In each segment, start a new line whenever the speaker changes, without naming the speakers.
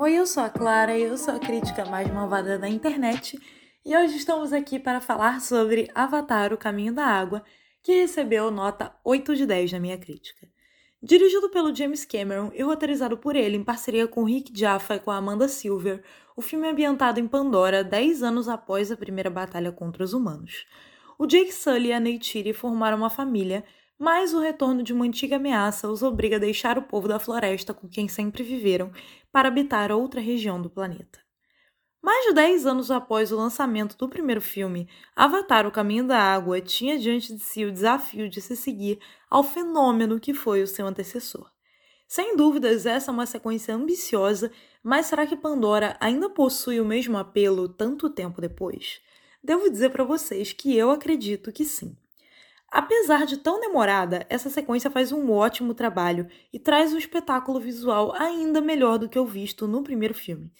Oi, eu sou a Clara eu sou a crítica mais malvada da internet e hoje estamos aqui para falar sobre Avatar: O Caminho da Água, que recebeu nota 8 de 10 na minha crítica. Dirigido pelo James Cameron e roteirizado por ele em parceria com Rick Jaffa e com Amanda Silver, o filme é ambientado em Pandora 10 anos após a primeira batalha contra os humanos. O Jake Sully e a Neytiri formaram uma família mas o retorno de uma antiga ameaça os obriga a deixar o povo da floresta com quem sempre viveram para habitar outra região do planeta. Mais de 10 anos após o lançamento do primeiro filme, Avatar O Caminho da Água tinha diante de si o desafio de se seguir ao fenômeno que foi o seu antecessor. Sem dúvidas, essa é uma sequência ambiciosa, mas será que Pandora ainda possui o mesmo apelo tanto tempo depois? Devo dizer para vocês que eu acredito que sim. Apesar de tão demorada, essa sequência faz um ótimo trabalho e traz um espetáculo visual ainda melhor do que o visto no primeiro filme.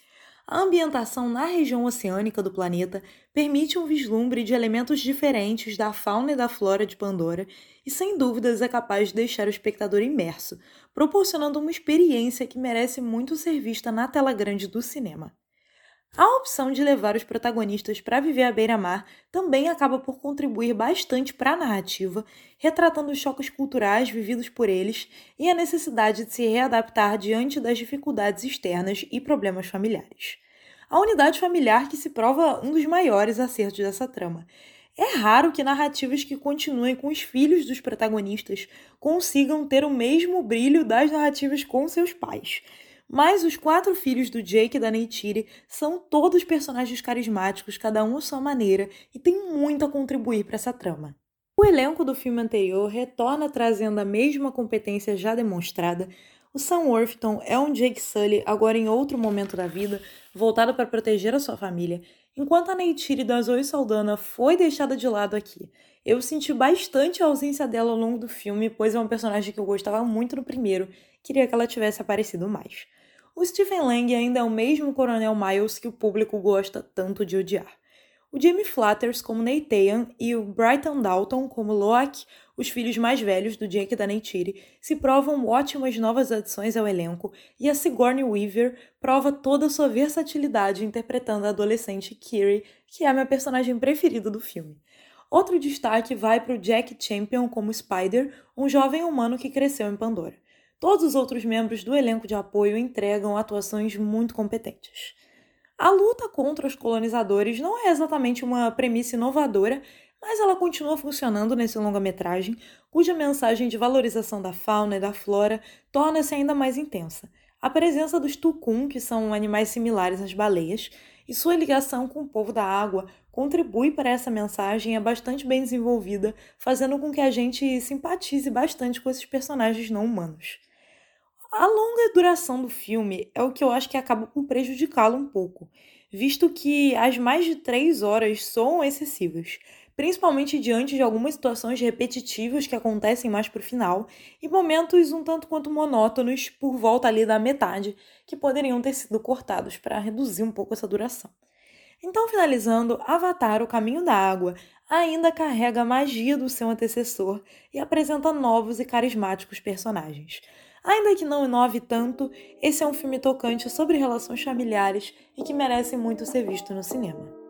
A ambientação na região oceânica do planeta permite um vislumbre de elementos diferentes da fauna e da flora de Pandora e, sem dúvidas, é capaz de deixar o espectador imerso, proporcionando uma experiência que merece muito ser vista na tela grande do cinema. A opção de levar os protagonistas para viver à beira-mar também acaba por contribuir bastante para a narrativa, retratando os choques culturais vividos por eles e a necessidade de se readaptar diante das dificuldades externas e problemas familiares. A unidade familiar que se prova um dos maiores acertos dessa trama. É raro que narrativas que continuem com os filhos dos protagonistas consigam ter o mesmo brilho das narrativas com seus pais. Mas os quatro filhos do Jake e da Neytiri são todos personagens carismáticos, cada um à sua maneira, e tem muito a contribuir para essa trama. O elenco do filme anterior retorna trazendo a mesma competência já demonstrada. O Sam Worthington é um Jake Sully agora em outro momento da vida, voltado para proteger a sua família, enquanto a Neytiri da Zoe Saldana foi deixada de lado aqui. Eu senti bastante a ausência dela ao longo do filme, pois é um personagem que eu gostava muito no primeiro, queria que ela tivesse aparecido mais o Stephen Lang ainda é o mesmo Coronel Miles que o público gosta tanto de odiar. O Jamie Flatters como Neytayan e o Brighton Dalton como Loak, os filhos mais velhos do Jake da Neytiri, se provam ótimas novas adições ao elenco e a Sigourney Weaver prova toda a sua versatilidade interpretando a adolescente Kiri, que é a minha personagem preferida do filme. Outro destaque vai para o Jack Champion como Spider, um jovem humano que cresceu em Pandora. Todos os outros membros do elenco de apoio entregam atuações muito competentes. A luta contra os colonizadores não é exatamente uma premissa inovadora, mas ela continua funcionando nesse longa-metragem, cuja mensagem de valorização da fauna e da flora torna-se ainda mais intensa. A presença dos tucum, que são animais similares às baleias, e sua ligação com o povo da água contribui para essa mensagem é bastante bem desenvolvida, fazendo com que a gente simpatize bastante com esses personagens não humanos. A longa duração do filme é o que eu acho que acaba por prejudicá-lo um pouco, visto que as mais de três horas são excessivas, principalmente diante de algumas situações repetitivas que acontecem mais pro final e momentos um tanto quanto monótonos por volta ali da metade que poderiam ter sido cortados para reduzir um pouco essa duração. Então, finalizando, Avatar: O Caminho da Água ainda carrega a magia do seu antecessor e apresenta novos e carismáticos personagens. Ainda que não inove tanto, esse é um filme tocante sobre relações familiares e que merece muito ser visto no cinema.